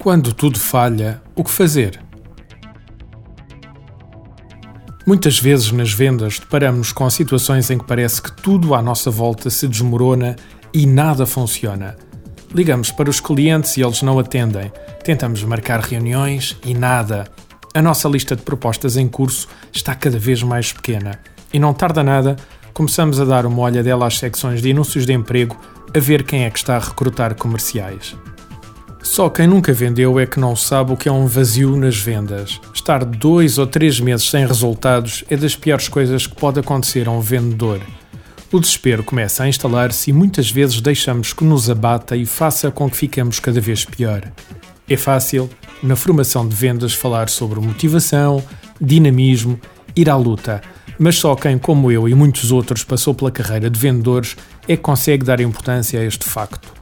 Quando tudo falha, o que fazer? Muitas vezes nas vendas deparamos com situações em que parece que tudo à nossa volta se desmorona e nada funciona. Ligamos para os clientes e eles não atendem. Tentamos marcar reuniões e nada. A nossa lista de propostas em curso está cada vez mais pequena. E não tarda nada, começamos a dar uma olhadela às secções de anúncios de emprego a ver quem é que está a recrutar comerciais. Só quem nunca vendeu é que não sabe o que é um vazio nas vendas. Estar dois ou três meses sem resultados é das piores coisas que pode acontecer a um vendedor. O desespero começa a instalar-se e muitas vezes deixamos que nos abata e faça com que fiquemos cada vez pior. É fácil, na formação de vendas, falar sobre motivação, dinamismo, ir à luta, mas só quem, como eu e muitos outros, passou pela carreira de vendedores é que consegue dar importância a este facto.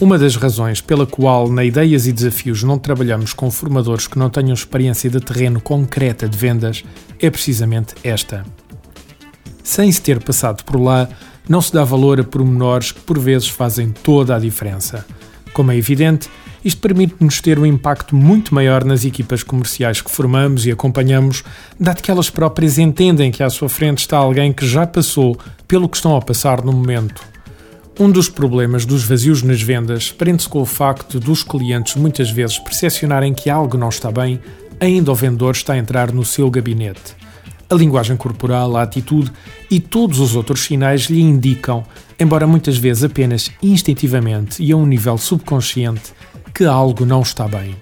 Uma das razões pela qual na Ideias e Desafios não trabalhamos com formadores que não tenham experiência de terreno concreta de vendas é precisamente esta. Sem se ter passado por lá, não se dá valor a pormenores que por vezes fazem toda a diferença. Como é evidente, isto permite-nos ter um impacto muito maior nas equipas comerciais que formamos e acompanhamos, dado que elas próprias entendem que à sua frente está alguém que já passou pelo que estão a passar no momento. Um dos problemas dos vazios nas vendas prende-se com o facto dos clientes muitas vezes percepcionarem que algo não está bem, ainda o vendedor está a entrar no seu gabinete. A linguagem corporal, a atitude e todos os outros sinais lhe indicam, embora muitas vezes apenas instintivamente e a um nível subconsciente, que algo não está bem.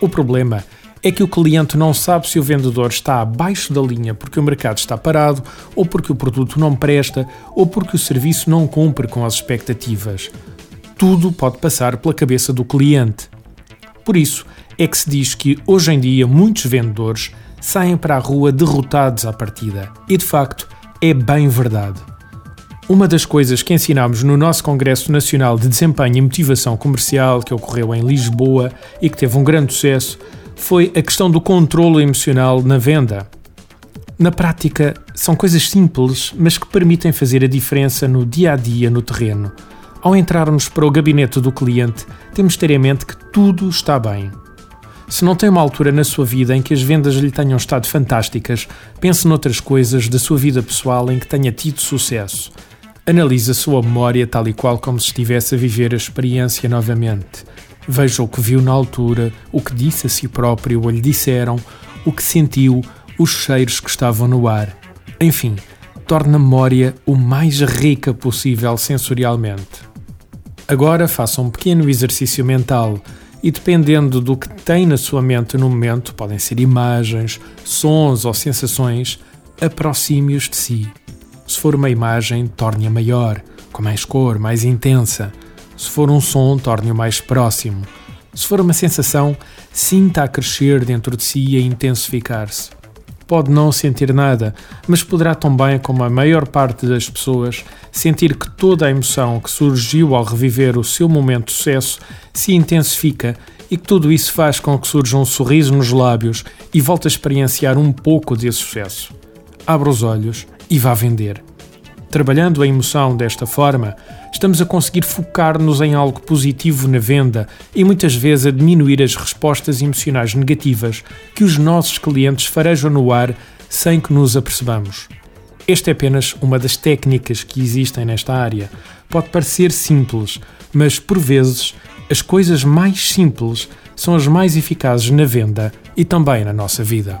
O problema é é que o cliente não sabe se o vendedor está abaixo da linha porque o mercado está parado, ou porque o produto não presta, ou porque o serviço não cumpre com as expectativas. Tudo pode passar pela cabeça do cliente. Por isso é que se diz que hoje em dia muitos vendedores saem para a rua derrotados à partida. E de facto é bem verdade. Uma das coisas que ensinámos no nosso Congresso Nacional de Desempenho e Motivação Comercial, que ocorreu em Lisboa e que teve um grande sucesso, foi a questão do controlo emocional na venda. Na prática, são coisas simples, mas que permitem fazer a diferença no dia a dia no terreno. Ao entrarmos para o gabinete do cliente, temos de ter em mente que tudo está bem. Se não tem uma altura na sua vida em que as vendas lhe tenham estado fantásticas, pense noutras coisas da sua vida pessoal em que tenha tido sucesso. Analise a sua memória tal e qual como se estivesse a viver a experiência novamente. Veja o que viu na altura, o que disse a si próprio ou lhe disseram, o que sentiu, os cheiros que estavam no ar. Enfim, torne a memória o mais rica possível sensorialmente. Agora faça um pequeno exercício mental e, dependendo do que tem na sua mente no momento, podem ser imagens, sons ou sensações, aproxime-os de si. Se for uma imagem, torne-a maior, com mais cor, mais intensa. Se for um som, torne-o mais próximo. Se for uma sensação, sinta a crescer dentro de si e a intensificar-se. Pode não sentir nada, mas poderá também, como a maior parte das pessoas, sentir que toda a emoção que surgiu ao reviver o seu momento de sucesso se intensifica e que tudo isso faz com que surja um sorriso nos lábios e volte a experienciar um pouco desse sucesso. Abra os olhos e vá vender. Trabalhando a emoção desta forma, estamos a conseguir focar-nos em algo positivo na venda e muitas vezes a diminuir as respostas emocionais negativas que os nossos clientes farejam no ar sem que nos apercebamos. Esta é apenas uma das técnicas que existem nesta área. Pode parecer simples, mas por vezes as coisas mais simples são as mais eficazes na venda e também na nossa vida.